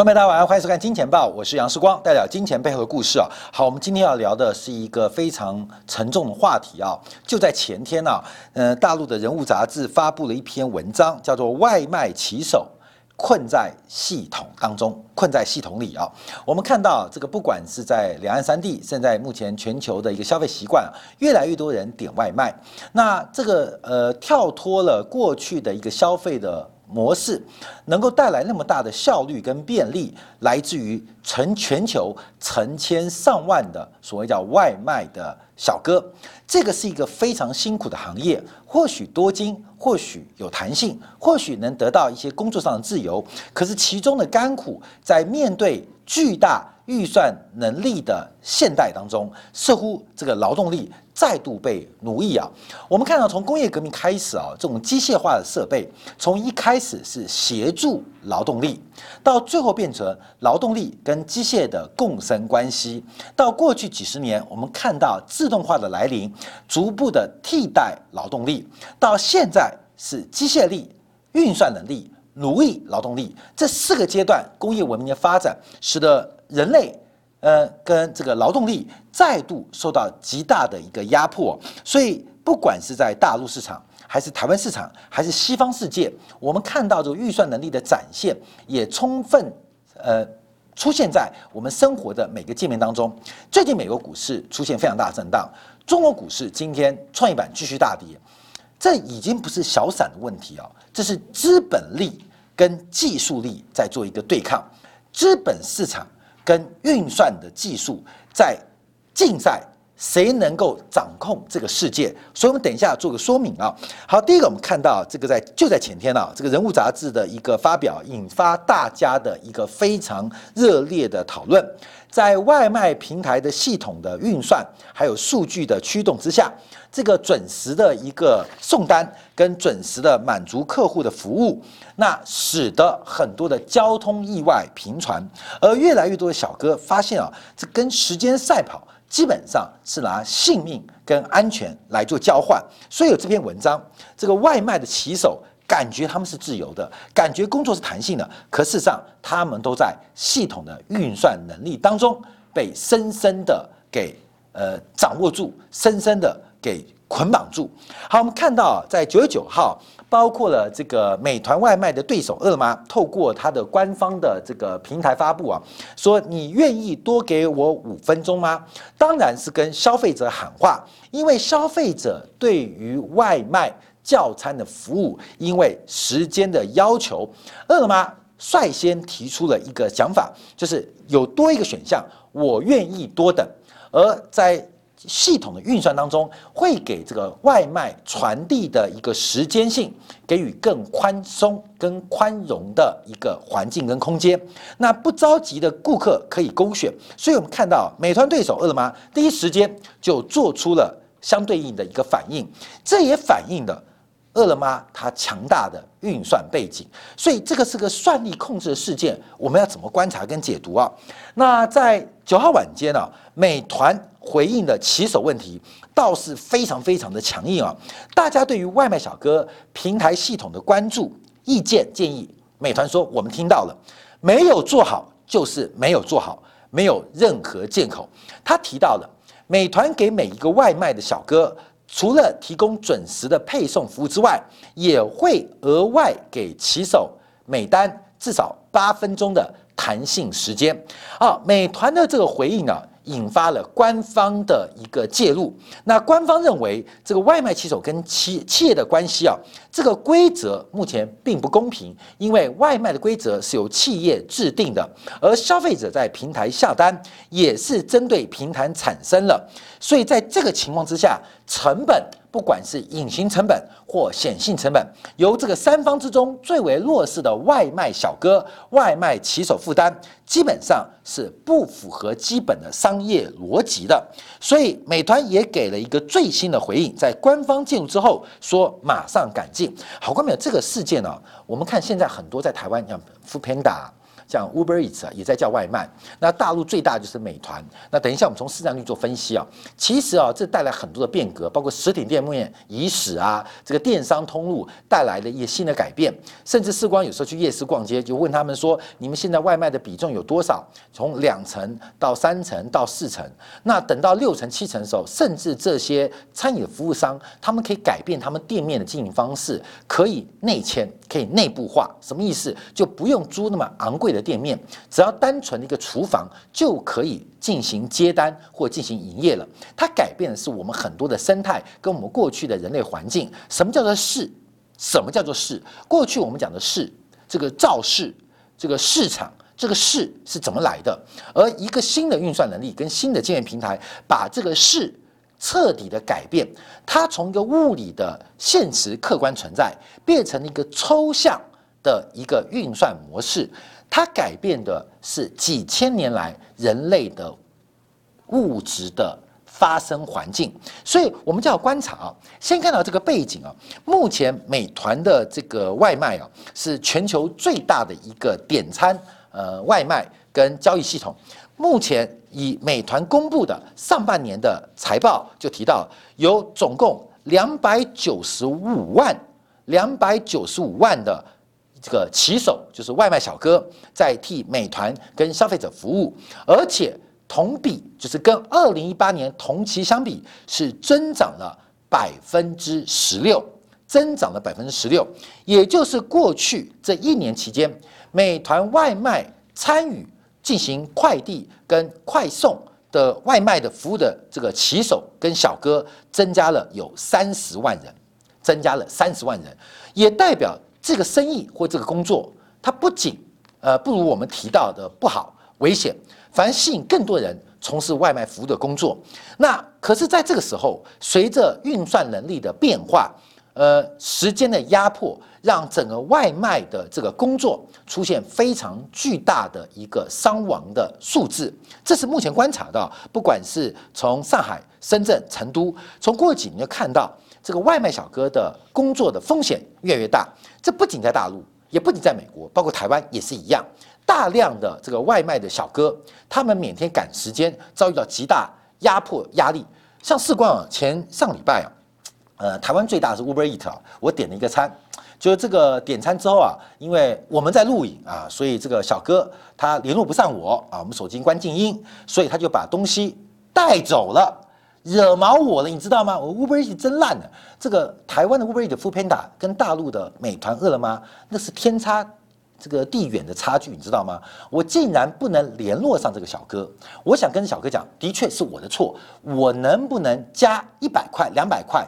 欢迎大家晚上欢迎收看《金钱报》，我是杨世光，带表金钱背后的故事啊。好，我们今天要聊的是一个非常沉重的话题啊。就在前天呢，呃，大陆的人物杂志发布了一篇文章，叫做《外卖骑手困在系统当中，困在系统里》啊。我们看到这个，不管是在两岸三地，现在目前全球的一个消费习惯，越来越多人点外卖。那这个呃，跳脱了过去的一个消费的。模式能够带来那么大的效率跟便利，来自于成全球成千上万的所谓叫外卖的小哥，这个是一个非常辛苦的行业，或许多金，或许有弹性，或许能得到一些工作上的自由，可是其中的甘苦，在面对巨大预算能力的现代当中，似乎这个劳动力。再度被奴役啊！我们看到从工业革命开始啊，这种机械化的设备，从一开始是协助劳动力，到最后变成劳动力跟机械的共生关系，到过去几十年，我们看到自动化的来临，逐步的替代劳动力，到现在是机械力、运算能力奴役劳动力这四个阶段，工业文明的发展使得人类。呃，跟这个劳动力再度受到极大的一个压迫，所以不管是在大陆市场，还是台湾市场，还是西方世界，我们看到这个预算能力的展现，也充分呃出现在我们生活的每个界面当中。最近美国股市出现非常大的震荡，中国股市今天创业板继续大跌，这已经不是小散的问题啊，这是资本力跟技术力在做一个对抗，资本市场。跟运算的技术在竞赛，谁能够掌控这个世界？所以，我们等一下做个说明啊。好，第一个，我们看到这个在就在前天啊，这个人物杂志的一个发表，引发大家的一个非常热烈的讨论。在外卖平台的系统的运算还有数据的驱动之下。这个准时的一个送单跟准时的满足客户的服务，那使得很多的交通意外频传，而越来越多的小哥发现啊，这跟时间赛跑，基本上是拿性命跟安全来做交换。所以有这篇文章，这个外卖的骑手感觉他们是自由的，感觉工作是弹性的，可事实上他们都在系统的运算能力当中被深深的给呃掌握住，深深的。给捆绑住。好，我们看到在九月九号，包括了这个美团外卖的对手饿了么，透过它的官方的这个平台发布啊，说你愿意多给我五分钟吗？当然是跟消费者喊话，因为消费者对于外卖叫餐的服务，因为时间的要求，饿了么率先提出了一个想法，就是有多一个选项，我愿意多等，而在。系统的运算当中，会给这个外卖传递的一个时间性给予更宽松、跟宽容的一个环境跟空间。那不着急的顾客可以勾选，所以我们看到美团对手饿了么第一时间就做出了相对应的一个反应，这也反映了饿了么它强大的运算背景。所以这个是个算力控制的事件，我们要怎么观察跟解读啊？那在九号晚间呢，美团。回应的骑手问题倒是非常非常的强硬啊！大家对于外卖小哥平台系统的关注、意见、建议，美团说我们听到了，没有做好就是没有做好，没有任何借口。他提到了美团给每一个外卖的小哥，除了提供准时的配送服务之外，也会额外给骑手每单至少八分钟的弹性时间。啊，美团的这个回应呢。引发了官方的一个介入。那官方认为，这个外卖骑手跟企企业的关系啊，这个规则目前并不公平，因为外卖的规则是由企业制定的，而消费者在平台下单也是针对平台产生了，所以在这个情况之下，成本。不管是隐形成本或显性成本，由这个三方之中最为弱势的外卖小哥、外卖骑手负担，基本上是不符合基本的商业逻辑的。所以，美团也给了一个最新的回应，在官方介入之后，说马上改进。好，观众朋友，这个事件呢，我们看现在很多在台湾，像 f o o p a n d a。像 Uber Eats 啊，也在叫外卖。那大陆最大就是美团。那等一下我们从市占率做分析啊，其实啊，这带来很多的变革，包括实体店面移使啊，这个电商通路带来的一些新的改变。甚至世光有时候去夜市逛街，就问他们说：你们现在外卖的比重有多少？从两成到三成到四成。那等到六成七成的时候，甚至这些餐饮服务商，他们可以改变他们店面的经营方式，可以内迁，可以内部化。什么意思？就不用租那么昂贵的店面，只要单纯的一个厨房就可以进行接单或进行营业了。它改变的是我们很多的生态跟我们过去的人类环境。什么叫做市？什么叫做市？过去我们讲的市，这个造市，这个市场，这个市是怎么来的？而一个新的运算能力跟新的经验平台，把这个市彻底的改变，它从一个物理的现实客观存在，变成了一个抽象。的一个运算模式，它改变的是几千年来人类的物质的发生环境，所以我们就要观察啊。先看到这个背景啊，目前美团的这个外卖啊，是全球最大的一个点餐呃外卖跟交易系统。目前以美团公布的上半年的财报就提到，有总共两百九十五万两百九十五万的。这个骑手就是外卖小哥，在替美团跟消费者服务，而且同比就是跟二零一八年同期相比，是增长了百分之十六，增长了百分之十六，也就是过去这一年期间，美团外卖参与进行快递跟快送的外卖的服务的这个骑手跟小哥，增加了有三十万人，增加了三十万人，也代表。这个生意或这个工作，它不仅呃不如我们提到的不好、危险，反而吸引更多人从事外卖服务的工作。那可是在这个时候，随着运算能力的变化，呃，时间的压迫，让整个外卖的这个工作出现非常巨大的一个伤亡的数字。这是目前观察到，不管是从上海、深圳、成都，从过去几年就看到。这个外卖小哥的工作的风险越来越大，这不仅在大陆，也不仅在美国，包括台湾也是一样。大量的这个外卖的小哥，他们每天赶时间，遭遇到极大压迫压力。像世光啊，前上礼拜啊，呃，台湾最大是 Uber Eat 啊，我点了一个餐，就是这个点餐之后啊，因为我们在录影啊，所以这个小哥他联络不上我啊，我们手机关静音，所以他就把东西带走了。惹毛我了，你知道吗？我 Uber Eats 真烂的。这个台湾的 Uber Eats 的 Food Panda 跟大陆的美团、饿了么，那是天差这个地远的差距，你知道吗？我竟然不能联络上这个小哥。我想跟小哥讲，的确是我的错。我能不能加一百块、两百块，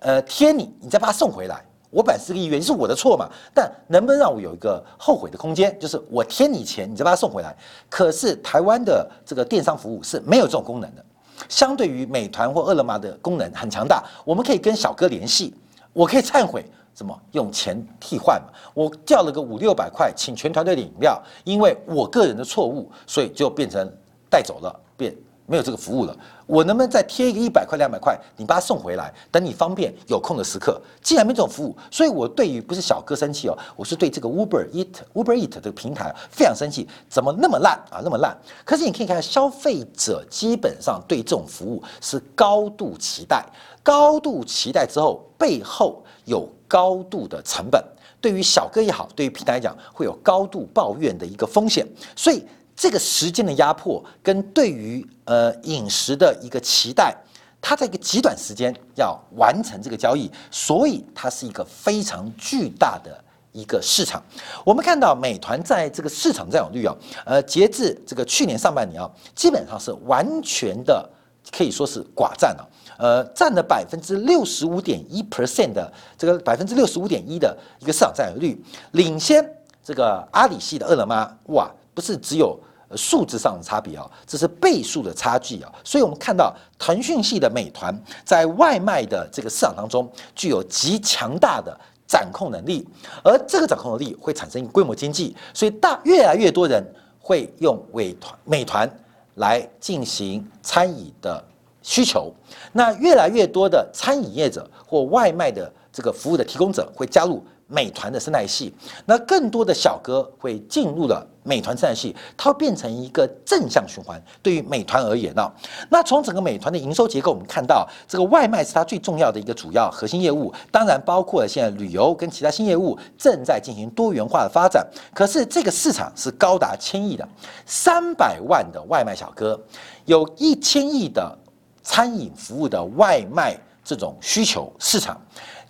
呃，贴你，你再把它送回来？我本来是个意愿，是我的错嘛。但能不能让我有一个后悔的空间？就是我贴你钱，你再把它送回来。可是台湾的这个电商服务是没有这种功能的。相对于美团或饿了么的功能很强大，我们可以跟小哥联系，我可以忏悔，什么用钱替换嘛？我叫了个五六百块，请全团队的饮料，因为我个人的错误，所以就变成带走了，变。没有这个服务了，我能不能再贴一个一百块、两百块，你把它送回来，等你方便有空的时刻？既然没这种服务，所以我对于不是小哥生气哦，我是对这个 Uber Eat Uber Eat 这个平台非常生气，怎么那么烂啊，那么烂？可是你可以看，消费者基本上对这种服务是高度期待，高度期待之后，背后有高度的成本，对于小哥也好，对于平台来讲，会有高度抱怨的一个风险，所以。这个时间的压迫跟对于呃饮食的一个期待，它在一个极短时间要完成这个交易，所以它是一个非常巨大的一个市场。我们看到美团在这个市场占有率啊，呃，截至这个去年上半年啊，基本上是完全的可以说是寡占了，呃，占了百分之六十五点一 percent 的这个百分之六十五点一的一个市场占有率，领先这个阿里系的饿了么，哇，不是只有。数字上的差别啊，这是倍数的差距啊，所以我们看到腾讯系的美团在外卖的这个市场当中具有极强大的掌控能力，而这个掌控能力会产生规模经济，所以大越来越多人会用美团美团来进行餐饮的需求，那越来越多的餐饮业者或外卖的这个服务的提供者会加入美团的生态系，那更多的小哥会进入了美团生态系，它会变成一个正向循环。对于美团而言呢，那从整个美团的营收结构，我们看到这个外卖是它最重要的一个主要核心业务，当然包括了现在旅游跟其他新业务正在进行多元化的发展。可是这个市场是高达千亿的，三百万的外卖小哥，有一千亿的餐饮服务的外卖这种需求市场。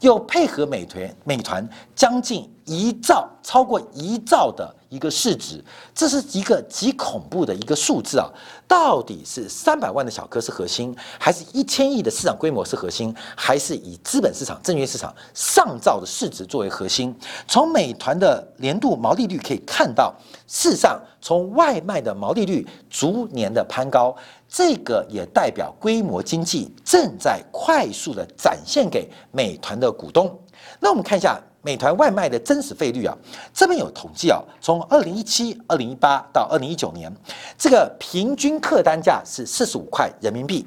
又配合美团，美团将近一兆，超过一兆的一个市值，这是一个极恐怖的一个数字啊！到底是三百万的小哥是核心，还是一千亿的市场规模是核心，还是以资本市场、证券市场上兆的市值作为核心？从美团的年度毛利率可以看到，事实上从外卖的毛利率逐年的攀高。这个也代表规模经济正在快速的展现给美团的股东。那我们看一下美团外卖的真实费率啊，这边有统计啊，从二零一七、二零一八到二零一九年，这个平均客单价是四十五块人民币。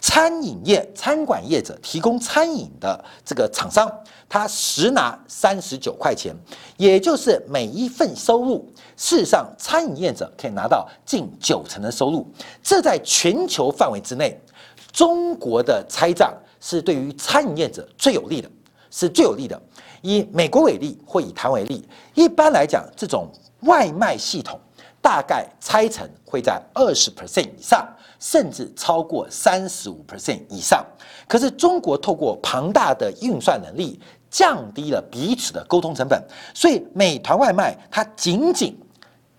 餐饮业、餐馆业者提供餐饮的这个厂商，他实拿三十九块钱，也就是每一份收入，事实上餐饮业者可以拿到近九成的收入。这在全球范围之内，中国的拆账是对于餐饮业者最有利的，是最有利的。以美国为例，或以台为例，一般来讲，这种外卖系统大概拆成会在二十 percent 以上。甚至超过三十五 percent 以上，可是中国透过庞大的运算能力，降低了彼此的沟通成本，所以美团外卖它仅仅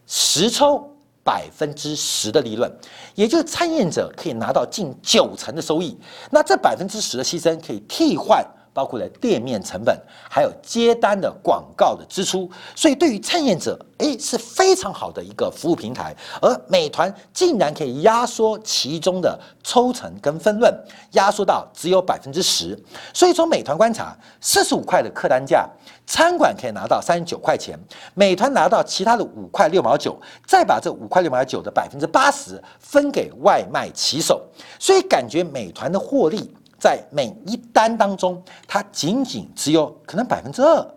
实抽百分之十的利润，也就是参与者可以拿到近九成的收益，那这百分之十的牺牲可以替换。包括了店面成本，还有接单的广告的支出，所以对于餐饮者，诶是非常好的一个服务平台。而美团竟然可以压缩其中的抽成跟分润，压缩到只有百分之十。所以从美团观察，四十五块的客单价，餐馆可以拿到三十九块钱，美团拿到其他的五块六毛九，再把这五块六毛九的百分之八十分给外卖骑手，所以感觉美团的获利。在每一单当中，它仅仅只有可能百分之二、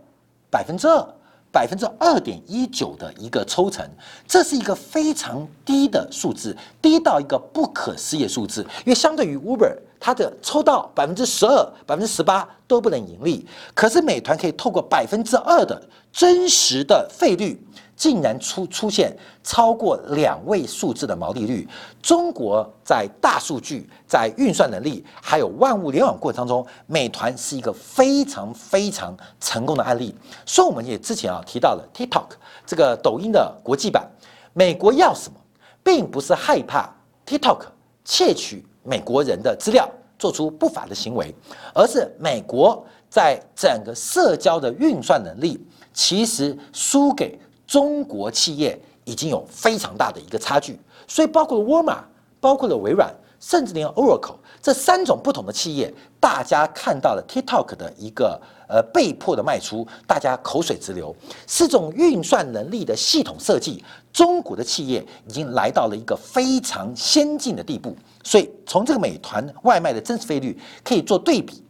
百分之二、百分之二点一九的一个抽成，这是一个非常低的数字，低到一个不可思议的数字。因为相对于 Uber，它的抽到百分之十二、百分之十八都不能盈利，可是美团可以透过百分之二的真实的费率。竟然出出现超过两位数字的毛利率，中国在大数据、在运算能力，还有万物联网过程当中，美团是一个非常非常成功的案例。所以我们也之前啊提到了 TikTok 这个抖音的国际版，美国要什么，并不是害怕 TikTok 窃取美国人的资料，做出不法的行为，而是美国在整个社交的运算能力其实输给。中国企业已经有非常大的一个差距，所以包括了沃尔玛，包括了微软，甚至连 Oracle 这三种不同的企业，大家看到了 TikTok 的一个呃被迫的卖出，大家口水直流。是种运算能力的系统设计，中国的企业已经来到了一个非常先进的地步。所以从这个美团外卖的真实费率可以做对比。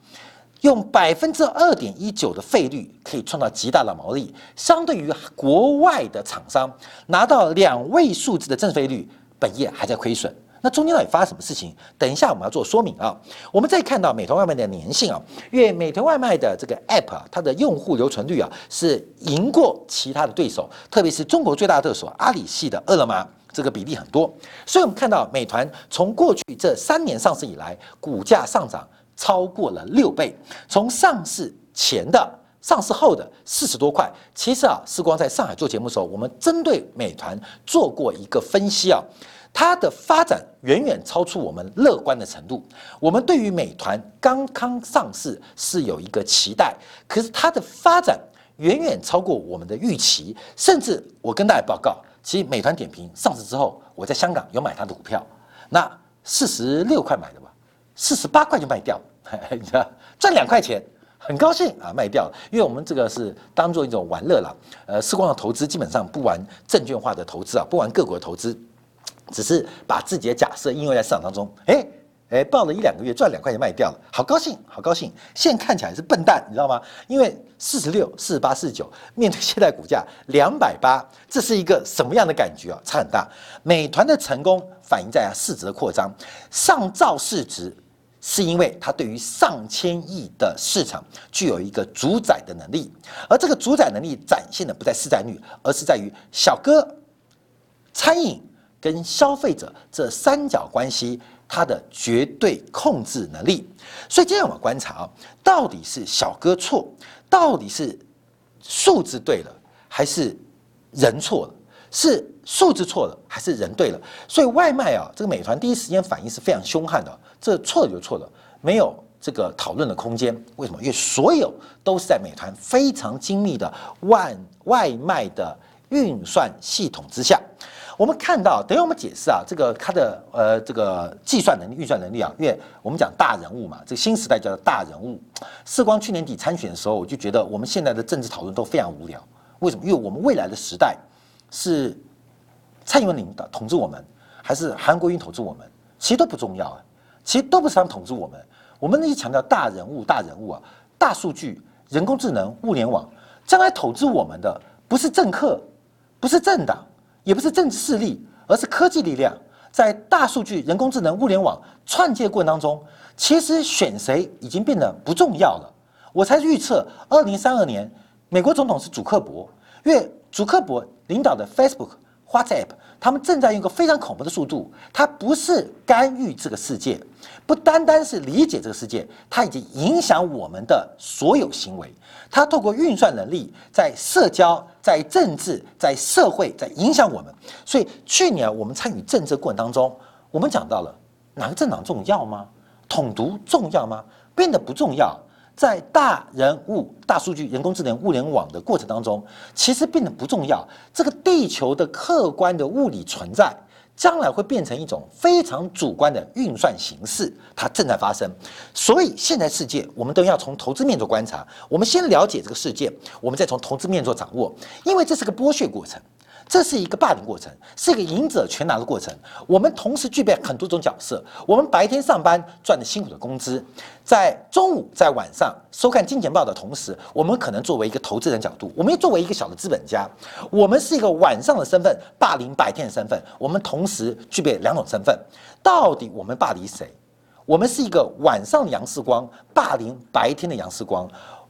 用百分之二点一九的费率可以创造极大的毛利，相对于国外的厂商拿到两位数字的正费率，本业还在亏损。那中间到底发生什么事情？等一下我们要做说明啊。我们再看到美团外卖的粘性啊，因为美团外卖的这个 App 啊，它的用户留存率啊是赢过其他的对手，特别是中国最大的对手阿里系的饿了么，这个比例很多。所以我们看到美团从过去这三年上市以来，股价上涨。超过了六倍，从上市前的、上市后的四十多块。其实啊，时光在上海做节目的时候，我们针对美团做过一个分析啊，它的发展远远超出我们乐观的程度。我们对于美团刚刚上市是有一个期待，可是它的发展远远超过我们的预期。甚至我跟大家报告，其实美团点评上市之后，我在香港有买它的股票，那四十六块买的吧，四十八块就卖掉。你知道赚两块钱，很高兴啊，卖掉了，因为我们这个是当做一种玩乐了。呃，时光的投资基本上不玩证券化的投资啊，不玩个股的投资，只是把自己的假设应用在市场当中。哎，哎，报了一两个月，赚两块钱卖掉了，好高兴，好高兴。现在看起来是笨蛋，你知道吗？因为四十六、四十八、四十九，面对现在股价两百八，这是一个什么样的感觉啊？差很大。美团的成功反映在啊市值的扩张，上兆市值是因为它对于上千亿的市场具有一个主宰的能力，而这个主宰能力展现的不在市占率，而是在于小哥、餐饮跟消费者这三角关系。它的绝对控制能力，所以今天我们观察啊，到底是小哥错，到底是数字对了，还是人错了？是数字错了，还是人对了？所以外卖啊，这个美团第一时间反应是非常凶悍的，这错了就错了，没有这个讨论的空间。为什么？因为所有都是在美团非常精密的万外卖的运算系统之下。我们看到，等于我们解释啊，这个它的呃这个计算能力、运算能力啊，因为我们讲大人物嘛，这个新时代叫做大人物。世光去年底参选的时候，我就觉得我们现在的政治讨论都非常无聊。为什么？因为我们未来的时代是蔡英文领导统治我们，还是韩国瑜统治我们，其实都不重要啊，其实都不是他们统治我们。我们一直强调大人物、大人物啊，大数据、人工智能、物联网，将来统治我们的不是政客，不是政党。也不是政治势力，而是科技力量，在大数据、人工智能、物联网串接过程当中，其实选谁已经变得不重要了。我才预测，二零三二年美国总统是祖克伯，因为祖克伯领导的 Facebook。WhatsApp，他们正在用一个非常恐怖的速度，它不是干预这个世界，不单单是理解这个世界，它已经影响我们的所有行为。它透过运算能力，在社交、在政治、在社会，在影响我们。所以去年我们参与政治过程当中，我们讲到了哪个政党重要吗？统独重要吗？变得不重要。在大人物、大数据、人工智能、物联网的过程当中，其实变得不重要。这个地球的客观的物理存在，将来会变成一种非常主观的运算形式，它正在发生。所以，现在世界我们都要从投资面做观察。我们先了解这个世界，我们再从投资面做掌握，因为这是个剥削过程。这是一个霸凌过程，是一个赢者全拿的过程。我们同时具备很多种角色。我们白天上班赚的辛苦的工资，在中午在晚上收看金钱报的同时，我们可能作为一个投资人角度，我们又作为一个小的资本家，我们是一个晚上的身份，霸凌白天的身份。我们同时具备两种身份。到底我们霸凌谁？我们是一个晚上的杨世光，霸凌白天的杨世光，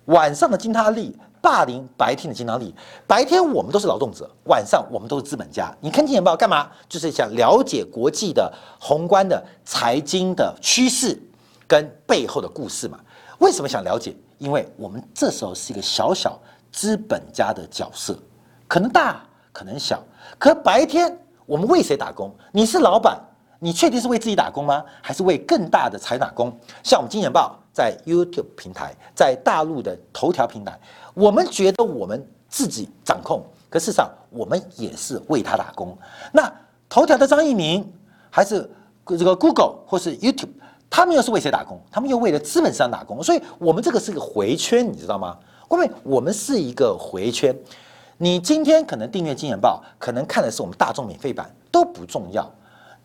晚上的金他利。霸凌白天的经常力，白天我们都是劳动者，晚上我们都是资本家。你看《金钱报》干嘛？就是想了解国际的宏观的财经的趋势跟背后的故事嘛？为什么想了解？因为我们这时候是一个小小资本家的角色，可能大，可能小。可白天我们为谁打工？你是老板，你确定是为自己打工吗？还是为更大的财打工？像我们《金钱报》在 YouTube 平台，在大陆的头条平台。我们觉得我们自己掌控，可事实上我们也是为他打工。那头条的张一鸣，还是这个 Google 或是 YouTube，他们又是为谁打工？他们又为了资本上打工。所以，我们这个是个回圈，你知道吗？各位，我们是一个回圈。你今天可能订阅《金钱报》，可能看的是我们大众免费版，都不重要。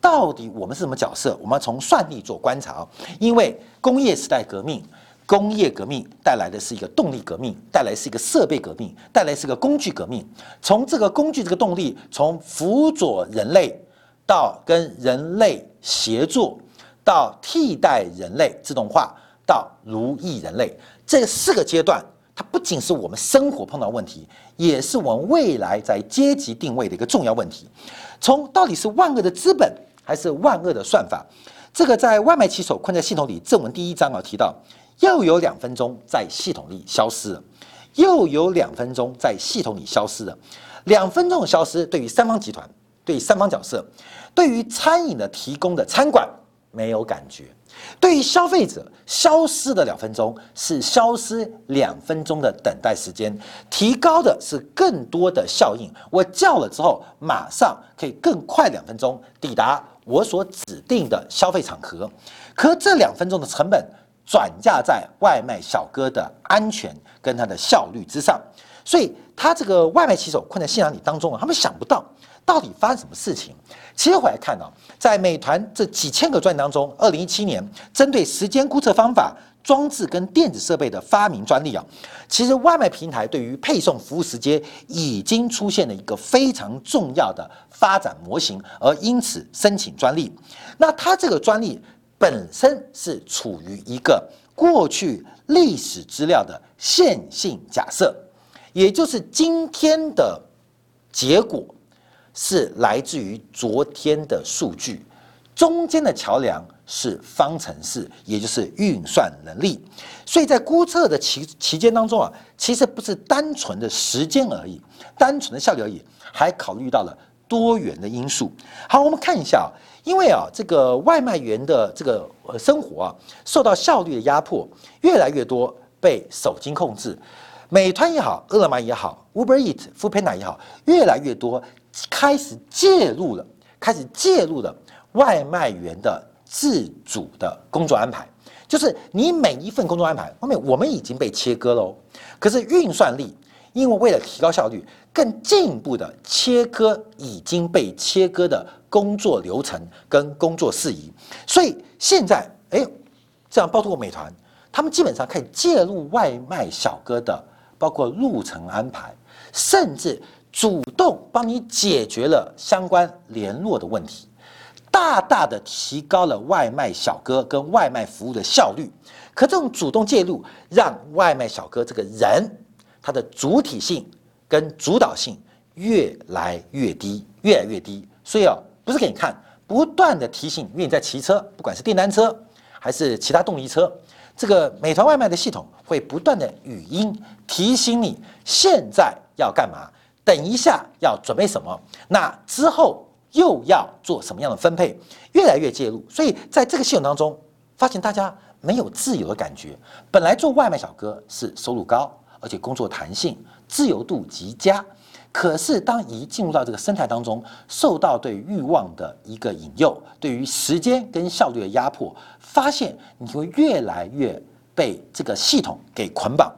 到底我们是什么角色？我们要从算力做观察。因为工业时代革命。工业革命带来的是一个动力革命，带来是一个设备革命，带来是个工具革命。从这个工具、这个动力，从辅佐人类到跟人类协作，到替代人类自动化，到如意人类，这四个阶段，它不仅是我们生活碰到问题，也是我们未来在阶级定位的一个重要问题。从到底是万恶的资本，还是万恶的算法？这个在外卖骑手困在系统里正文第一章啊提到。又有两分钟在系统里消失了，又有两分钟在系统里消失了。两分钟的消失，对于三方集团，对于三方角色，对于餐饮的提供的餐馆没有感觉；对于消费者，消失的两分钟是消失两分钟的等待时间，提高的是更多的效应。我叫了之后，马上可以更快两分钟抵达我所指定的消费场合。可这两分钟的成本。转嫁在外卖小哥的安全跟他的效率之上。所以，他这个外卖骑手困在信仰里当中啊，他们想不到到底发生什么事情。其实回来看啊，在美团这几千个专利当中，二零一七年针对时间估测方法、装置跟电子设备的发明专利啊，其实外卖平台对于配送服务时间已经出现了一个非常重要的发展模型，而因此申请专利。那它这个专利本身是处于一个过去历史资料的线性假设。也就是今天的结果是来自于昨天的数据，中间的桥梁是方程式，也就是运算能力。所以在估测的期期间当中啊，其实不是单纯的时间而已，单纯的效率而已，还考虑到了多元的因素。好，我们看一下啊，因为啊，这个外卖员的这个生活啊，受到效率的压迫，越来越多被手机控制。美团也好，饿了么也好，Uber Eat、f o o p a n a 也好，越来越多开始介入了，开始介入了外卖员的自主的工作安排。就是你每一份工作安排，后面我们已经被切割喽。可是运算力，因为为了提高效率，更进一步的切割已经被切割的工作流程跟工作事宜。所以现在，哎，这样包括美团，他们基本上可以介入外卖小哥的。包括路程安排，甚至主动帮你解决了相关联络的问题，大大的提高了外卖小哥跟外卖服务的效率。可这种主动介入，让外卖小哥这个人他的主体性跟主导性越来越低，越来越低。所以啊，不是给你看，不断的提醒，因为你在骑车，不管是电单车还是其他动力车。这个美团外卖的系统会不断的语音提醒你现在要干嘛，等一下要准备什么，那之后又要做什么样的分配，越来越介入。所以在这个系统当中，发现大家没有自由的感觉。本来做外卖小哥是收入高，而且工作弹性、自由度极佳。可是，当一进入到这个生态当中，受到对欲望的一个引诱，对于时间跟效率的压迫，发现你会越来越被这个系统给捆绑。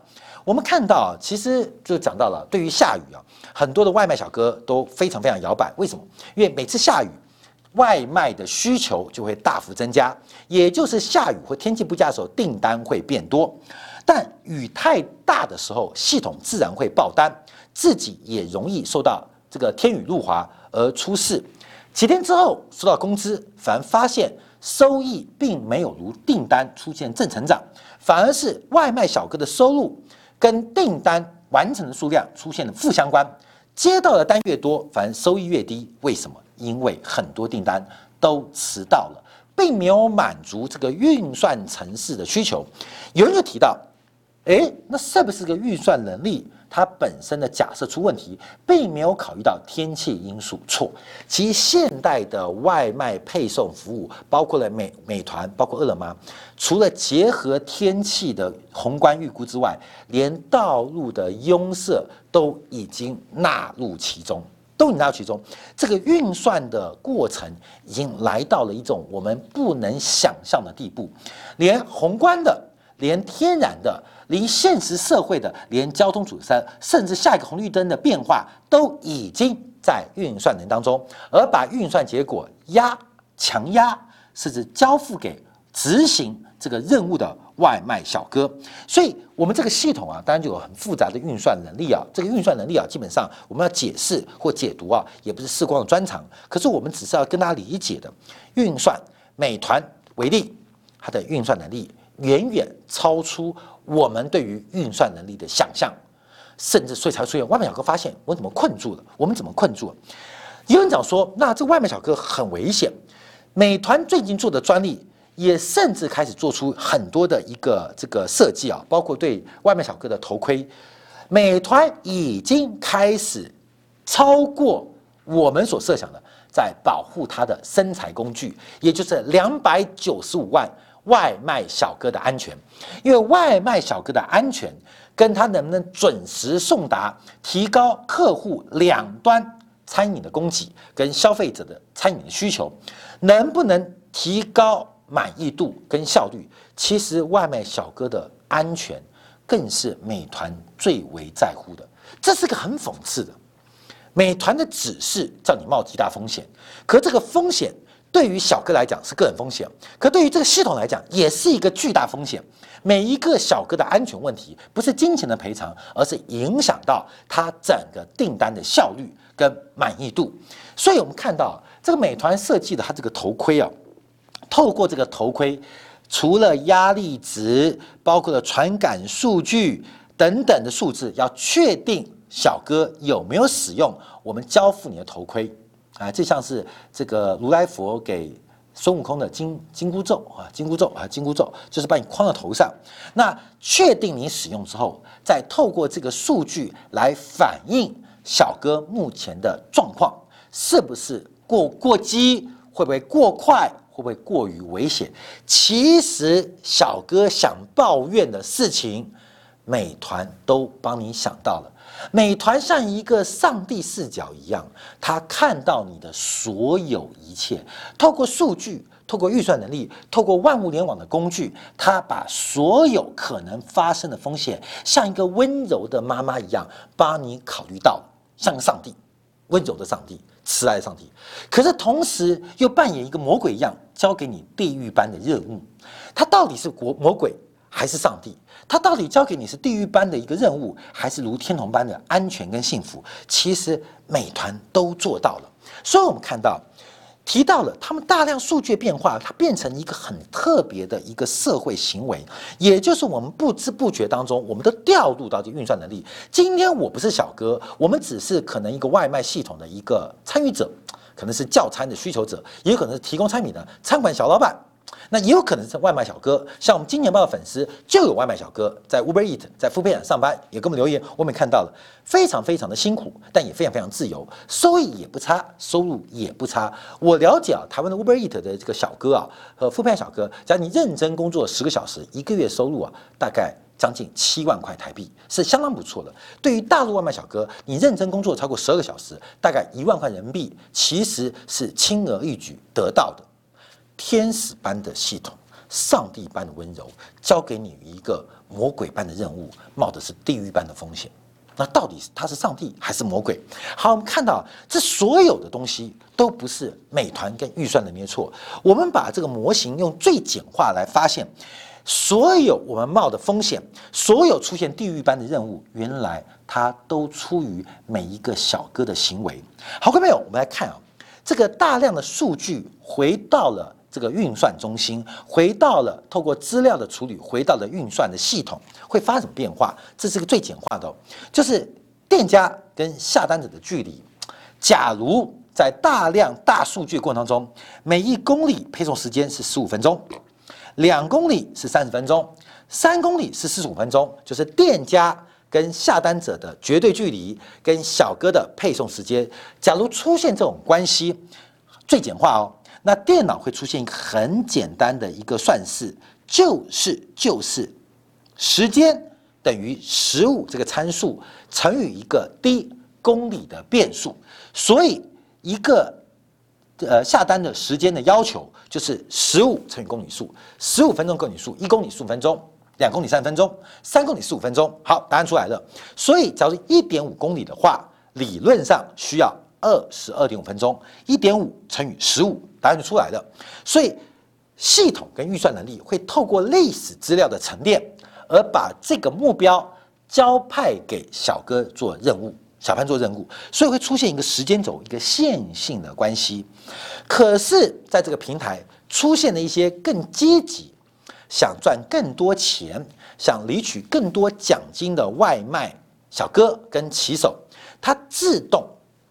我们看到，其实就讲到了，对于下雨啊，很多的外卖小哥都非常非常摇摆。为什么？因为每次下雨，外卖的需求就会大幅增加，也就是下雨或天气不佳的时候，订单会变多。但雨太大的时候，系统自然会爆单。自己也容易受到这个天雨路滑而出事，几天之后收到工资，反而发现收益并没有如订单出现正成长，反而是外卖小哥的收入跟订单完成的数量出现了负相关，接到的单越多，反而收益越低。为什么？因为很多订单都迟到了，并没有满足这个运算城市的需求。有人就提到，诶，那是不是个运算能力？它本身的假设出问题，并没有考虑到天气因素。错，其现代的外卖配送服务，包括了美美团，包括饿了么，除了结合天气的宏观预估之外，连道路的拥塞都已经纳入其中，都已经纳入其中。这个运算的过程已经来到了一种我们不能想象的地步，连宏观的，连天然的。离现实社会的，连交通阻塞，甚至下一个红绿灯的变化，都已经在运算能当中，而把运算结果压强压，甚至交付给执行这个任务的外卖小哥。所以，我们这个系统啊，当然就有很复杂的运算能力啊。这个运算能力啊，基本上我们要解释或解读啊，也不是视光的专长。可是，我们只是要跟大家理解的，运算美团为例，它的运算能力远远超出。我们对于运算能力的想象，甚至所以才出现外卖小哥发现我怎么困住了？我们怎么困住了？有人讲说，那这外卖小哥很危险。美团最近做的专利也甚至开始做出很多的一个这个设计啊，包括对外卖小哥的头盔。美团已经开始超过我们所设想的，在保护它的生财工具，也就是两百九十五万。外卖小哥的安全，因为外卖小哥的安全跟他能不能准时送达，提高客户两端餐饮的供给跟消费者的餐饮的需求，能不能提高满意度跟效率，其实外卖小哥的安全更是美团最为在乎的。这是个很讽刺的，美团的指示叫你冒极大风险，可这个风险对于小哥来讲是个人风险，可对于这个系统来讲也是一个巨大风险。每一个小哥的安全问题，不是金钱的赔偿，而是影响到他整个订单的效率跟满意度。所以我们看到这个美团设计的它这个头盔啊，透过这个头盔，除了压力值，包括了传感数据。等等的数字，要确定小哥有没有使用我们交付你的头盔啊，就像是这个如来佛给孙悟空的金金箍咒啊，金箍咒啊，金箍咒就是把你框到头上。那确定你使用之后，再透过这个数据来反映小哥目前的状况，是不是过过激，会不会过快，会不会过于危险？其实小哥想抱怨的事情。美团都帮你想到了，美团像一个上帝视角一样，他看到你的所有一切，透过数据，透过预算能力，透过万物联网的工具，他把所有可能发生的风险，像一个温柔的妈妈一样帮你考虑到，像个上帝，温柔的上帝，慈爱的上帝。可是同时又扮演一个魔鬼一样，交给你地狱般的任务。他到底是国魔鬼？还是上帝，他到底交给你是地狱般的一个任务，还是如天堂般的安全跟幸福？其实美团都做到了。所以我们看到提到了他们大量数据变化，它变成一个很特别的一个社会行为，也就是我们不知不觉当中，我们都调入到这运算能力。今天我不是小哥，我们只是可能一个外卖系统的一个参与者，可能是叫餐的需求者，也可能是提供餐品的餐馆小老板。那也有可能是外卖小哥，像我们金钱豹的粉丝就有外卖小哥在 Uber Eat 在付费网上班，也给我们留言，我们也看到了，非常非常的辛苦，但也非常非常自由，收益也不差，收入也不差。我了解啊，台湾的 Uber Eat 的这个小哥啊和付费小哥，只要你认真工作十个小时，一个月收入啊大概将近七万块台币，是相当不错的。对于大陆外卖小哥，你认真工作超过十二个小时，大概一万块人民币，其实是轻而易举得到的。天使般的系统，上帝般的温柔，交给你一个魔鬼般的任务，冒的是地狱般的风险。那到底是他是上帝还是魔鬼？好，我们看到这所有的东西都不是美团跟预算的捏错。我们把这个模型用最简化来发现，所有我们冒的风险，所有出现地狱般的任务，原来它都出于每一个小哥的行为。好，各位朋友，我们来看啊，这个大量的数据回到了。这个运算中心回到了透过资料的处理，回到了运算的系统，会发生变化？这是个最简化的，就是店家跟下单者的距离。假如在大量大数据过程当中，每一公里配送时间是十五分钟，两公里是三十分钟，三公里是四十五分钟，就是店家跟下单者的绝对距离跟小哥的配送时间。假如出现这种关系，最简化哦。那电脑会出现一个很简单的一个算式，就是就是时间等于十五这个参数乘以一个 d 公里的变数，所以一个呃下单的时间的要求就是十五乘以公里数，十五分钟公里数，一公里十五分钟，两公里三分钟，三公里十五分钟。好，答案出来了。所以假如一点五公里的话，理论上需要。二十二点五分钟，一点五乘以十五，答案就出来了。所以系统跟预算能力会透过历史资料的沉淀，而把这个目标交派给小哥做任务，小潘做任务，所以会出现一个时间轴，一个线性的关系。可是，在这个平台出现了一些更积极、想赚更多钱、想领取更多奖金的外卖小哥跟骑手，他自动。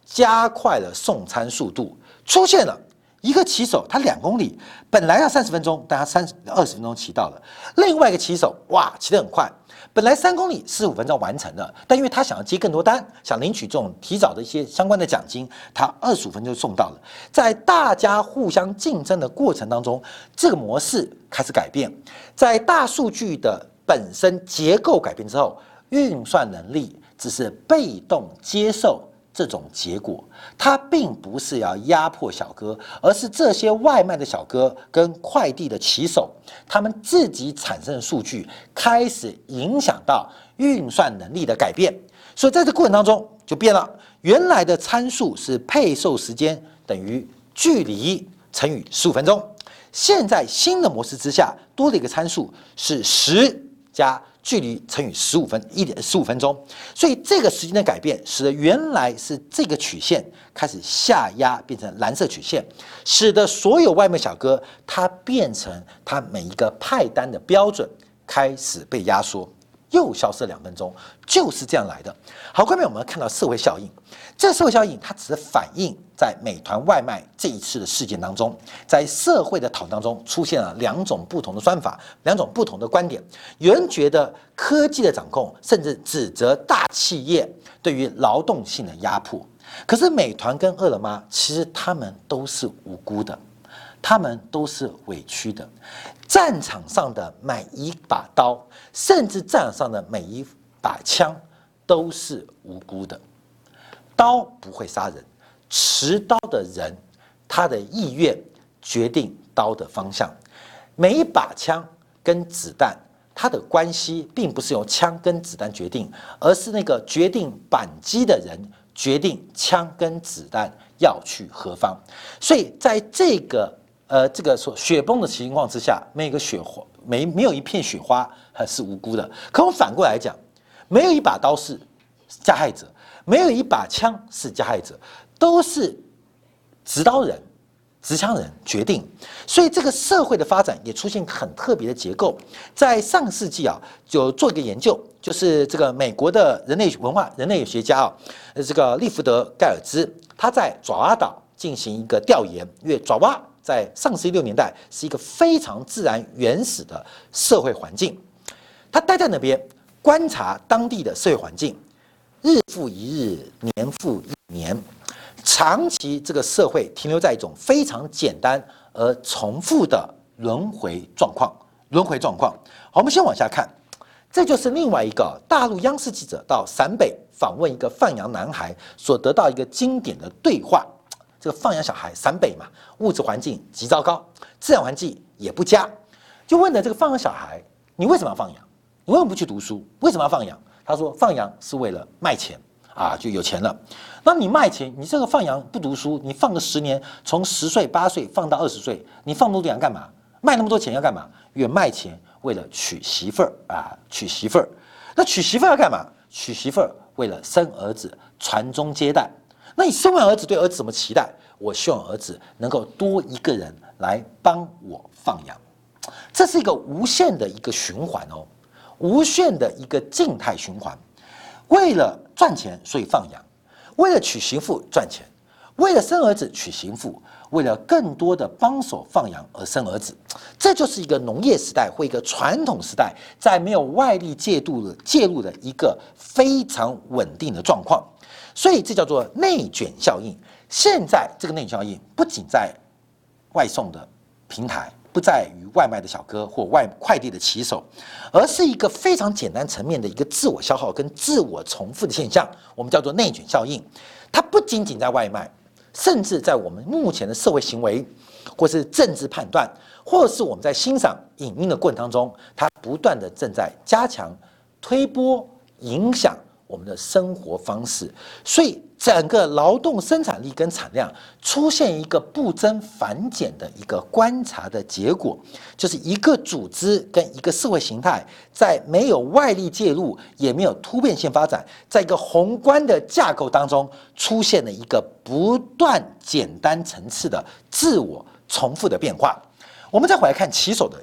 加快了送餐速度，出现了一个骑手，他两公里本来要三十分钟，但他三十二十分钟骑到了。另外一个骑手，哇，骑得很快，本来三公里四十五分钟完成了，但因为他想要接更多单，想领取这种提早的一些相关的奖金，他二十五分钟就送到了。在大家互相竞争的过程当中，这个模式开始改变，在大数据的本身结构改变之后，运算能力只是被动接受。这种结果，它并不是要压迫小哥，而是这些外卖的小哥跟快递的骑手，他们自己产生的数据开始影响到运算能力的改变。所以在这过程当中就变了，原来的参数是配送时间等于距离乘以十五分钟，现在新的模式之下多了一个参数是十加。距离乘以十五分一点十五分钟，所以这个时间的改变，使得原来是这个曲线开始下压，变成蓝色曲线，使得所有外卖小哥他变成他每一个派单的标准开始被压缩。又消失两分钟，就是这样来的。好，后面我们看到社会效应，这社会效应它只是反映在美团外卖这一次的事件当中，在社会的讨论当中出现了两种不同的算法，两种不同的观点。有人觉得科技的掌控，甚至指责大企业对于劳动性的压迫。可是美团跟饿了么，其实他们都是无辜的，他们都是委屈的。战场上的每一把刀，甚至战场上的每一把枪，都是无辜的。刀不会杀人，持刀的人，他的意愿决定刀的方向。每一把枪跟子弹，它的关系并不是由枪跟子弹决定，而是那个决定扳机的人决定枪跟子弹要去何方。所以在这个。呃，这个说雪崩的情况之下，每个雪花，没没有一片雪花还是无辜的。可我反过来讲，没有一把刀是加害者，没有一把枪是加害者，都是执刀人、持枪人决定。所以这个社会的发展也出现很特别的结构。在上世纪啊，就做一个研究，就是这个美国的人类文化人类学家啊，这个利福德盖尔兹，他在爪哇岛进行一个调研，因为爪哇。在上世纪六年代，是一个非常自然原始的社会环境。他待在那边，观察当地的社会环境，日复一日，年复一年，长期这个社会停留在一种非常简单而重复的轮回状况。轮回状况，好，我们先往下看，这就是另外一个大陆央视记者到陕北访问一个放羊男孩所得到一个经典的对话。这个放羊小孩，陕北嘛，物质环境极糟糕，自然环境也不佳，就问了这个放羊小孩，你为什么要放羊？你为什么不去读书？为什么要放羊？他说放羊是为了卖钱啊，就有钱了。那你卖钱，你这个放羊不读书，你放个十年，从十岁八岁放到二十岁，你放那么多羊干嘛？卖那么多钱要干嘛？因为卖钱为了娶媳妇儿啊，娶媳妇儿。那娶媳妇儿要干嘛？娶媳妇儿为了生儿子，传宗接代。那你生完儿子对儿子怎么期待？我希望儿子能够多一个人来帮我放羊，这是一个无限的一个循环哦，无限的一个静态循环。为了赚钱，所以放羊；为了娶媳妇赚钱；为了生儿子娶媳妇；为了更多的帮手放羊而生儿子。这就是一个农业时代或一个传统时代，在没有外力介入的介入的一个非常稳定的状况。所以这叫做内卷效应。现在这个内卷效应不仅在外送的平台，不在于外卖的小哥或外快递的骑手，而是一个非常简单层面的一个自我消耗跟自我重复的现象。我们叫做内卷效应。它不仅仅在外卖，甚至在我们目前的社会行为，或是政治判断，或是我们在欣赏影音的过程当中，它不断的正在加强、推波、影响。我们的生活方式，所以整个劳动生产力跟产量出现一个不增反减的一个观察的结果，就是一个组织跟一个社会形态在没有外力介入，也没有突变性发展，在一个宏观的架构当中出现了一个不断简单层次的自我重复的变化。我们再回来看骑手的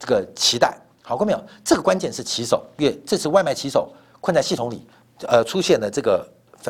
这个期待，好过没有？这个关键是骑手，因为这次外卖骑手。困在系统里，呃，出现了这个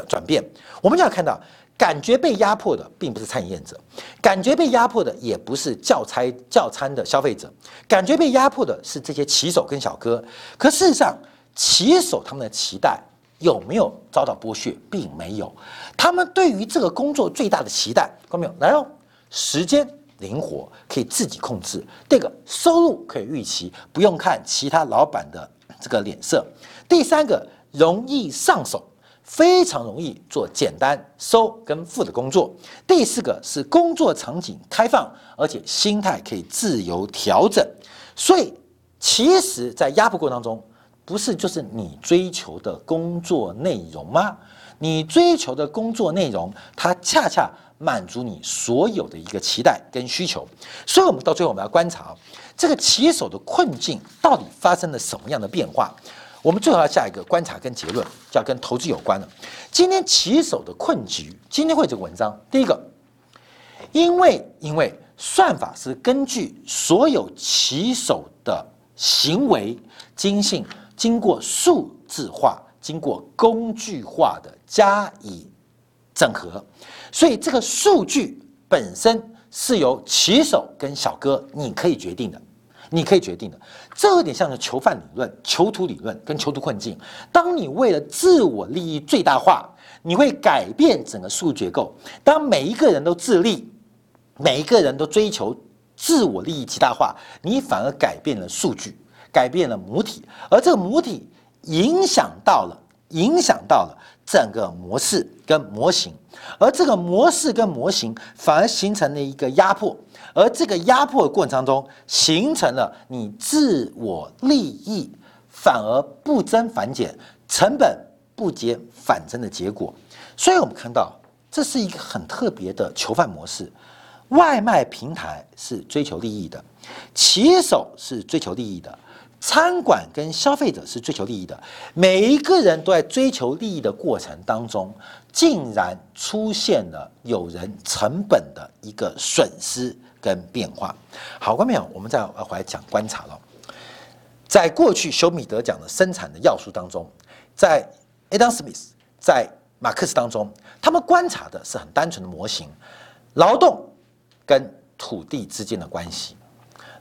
转变。我们就要看到，感觉被压迫的并不是餐饮业者，感觉被压迫的也不是教餐教餐的消费者，感觉被压迫的是这些骑手跟小哥。可事实上，骑手他们的期待有没有遭到剥削，并没有。他们对于这个工作最大的期待，看到没有？来哦，时间灵活，可以自己控制。这个收入可以预期，不用看其他老板的这个脸色。第三个容易上手，非常容易做简单收跟付的工作。第四个是工作场景开放，而且心态可以自由调整。所以，其实，在压迫过程当中，不是就是你追求的工作内容吗？你追求的工作内容，它恰恰满足你所有的一个期待跟需求。所以，我们到最后我们要观察这个棋手的困境到底发生了什么样的变化。我们最后要下一个观察跟结论，就要跟投资有关了。今天棋手的困局，今天会这个文章，第一个，因为因为算法是根据所有棋手的行为经性，经过数字化、经过工具化的加以整合，所以这个数据本身是由棋手跟小哥你可以决定的。你可以决定的，这有点像是囚犯理论、囚徒理论跟囚徒困境。当你为了自我利益最大化，你会改变整个数据结构。当每一个人都自利，每一个人都追求自我利益极大化，你反而改变了数据，改变了母体，而这个母体影响到了，影响到了整个模式跟模型，而这个模式跟模型反而形成了一个压迫。而这个压迫的过程当中，形成了你自我利益反而不增反减，成本不减反增的结果。所以我们看到，这是一个很特别的囚犯模式。外卖平台是追求利益的，骑手是追求利益的，餐馆跟消费者是追求利益的。每一个人都在追求利益的过程当中，竟然出现了有人成本的一个损失。跟变化，好，观众朋友，我们再回来讲观察了。在过去休米德讲的生产的要素当中，在 Adam Smith 在马克思当中，他们观察的是很单纯的模型：劳动跟土地之间的关系，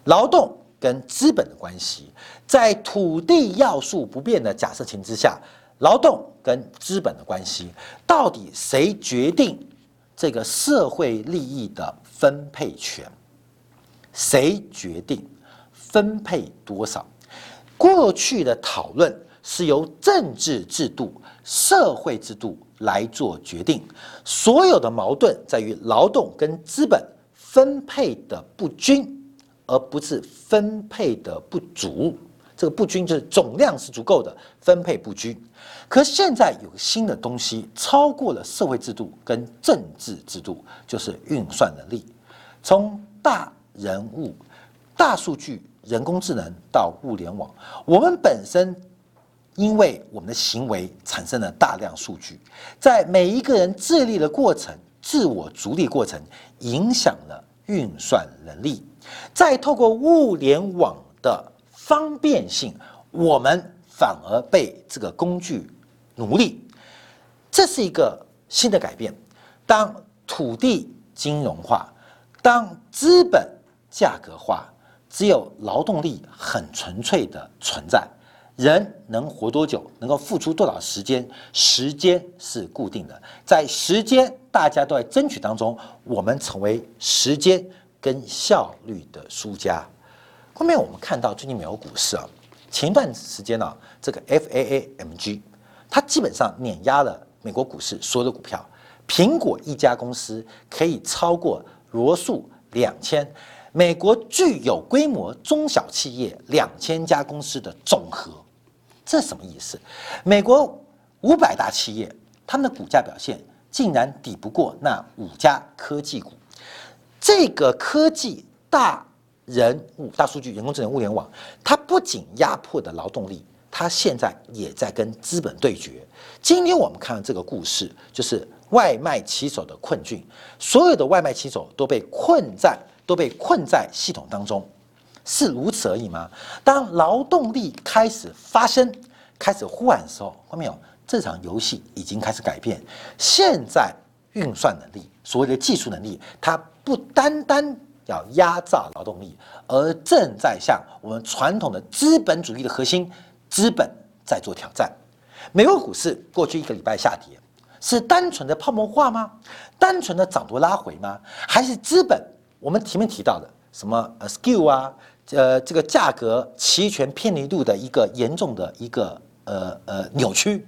劳动跟资本的关系。在土地要素不变的假设情之下，劳动跟资本的关系，到底谁决定这个社会利益的？分配权，谁决定分配多少？过去的讨论是由政治制度、社会制度来做决定。所有的矛盾在于劳动跟资本分配的不均，而不是分配的不足。这个不均就是总量是足够的，分配不均。可现在有个新的东西，超过了社会制度跟政治制度，就是运算能力。从大人物、大数据、人工智能到物联网，我们本身因为我们的行为产生了大量数据，在每一个人自立的过程、自我逐利过程，影响了运算能力。再透过物联网的方便性，我们反而被这个工具奴隶。这是一个新的改变。当土地金融化。当资本价格化，只有劳动力很纯粹的存在，人能活多久，能够付出多少时间，时间是固定的。在时间大家都在争取当中，我们成为时间跟效率的输家。后面我们看到最近美国股市啊，前段时间呢，这个 FAAMG 它基本上碾压了美国股市所有的股票，苹果一家公司可以超过。罗素两千，美国具有规模中小企业两千家公司的总和，这什么意思？美国五百大企业，他们的股价表现竟然抵不过那五家科技股。这个科技大人物、大数据、人工智能、物联网，它不仅压迫的劳动力，它现在也在跟资本对决。今天我们看到这个故事，就是。外卖骑手的困境，所有的外卖骑手都被困在都被困在系统当中，是如此而已吗？当劳动力开始发生、开始呼喊的时候，看到没有？这场游戏已经开始改变。现在运算能力，所谓的技术能力，它不单单要压榨劳动力，而正在向我们传统的资本主义的核心——资本在做挑战。美国股市过去一个礼拜下跌。是单纯的泡沫化吗？单纯的涨多拉回吗？还是资本？我们前面提到的什么呃 skill 啊，呃这个价格期权偏离度的一个严重的一个呃呃扭曲，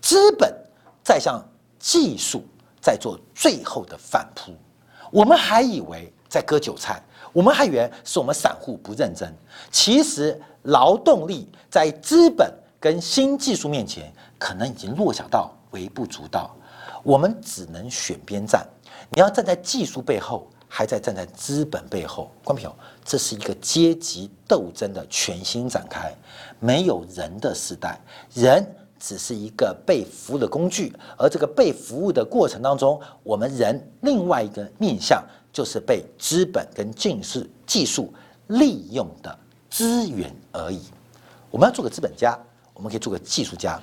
资本在向技术在做最后的反扑。我们还以为在割韭菜，我们还以为是我们散户不认真。其实劳动力在资本跟新技术面前，可能已经弱小到微不足道。我们只能选边站。你要站在技术背后，还在站在资本背后。关平，这是一个阶级斗争的全新展开。没有人的时代，人只是一个被服务的工具。而这个被服务的过程当中，我们人另外一个面向就是被资本跟近视技术利用的资源而已。我们要做个资本家，我们可以做个技术家。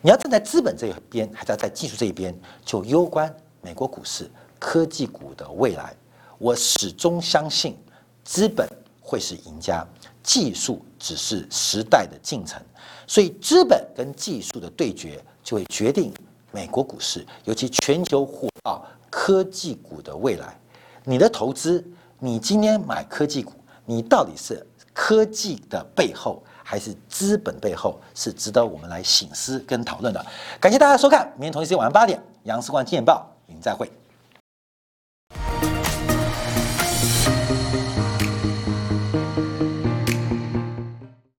你要站在资本这一边，还是要在技术这一边，就攸关美国股市科技股的未来。我始终相信，资本会是赢家，技术只是时代的进程。所以，资本跟技术的对决，就会决定美国股市，尤其全球火爆科技股的未来。你的投资，你今天买科技股，你到底是科技的背后？还是资本背后是值得我们来醒思跟讨论的。感谢大家收看，明天同一时间晚上八点，杨思光见报您再会。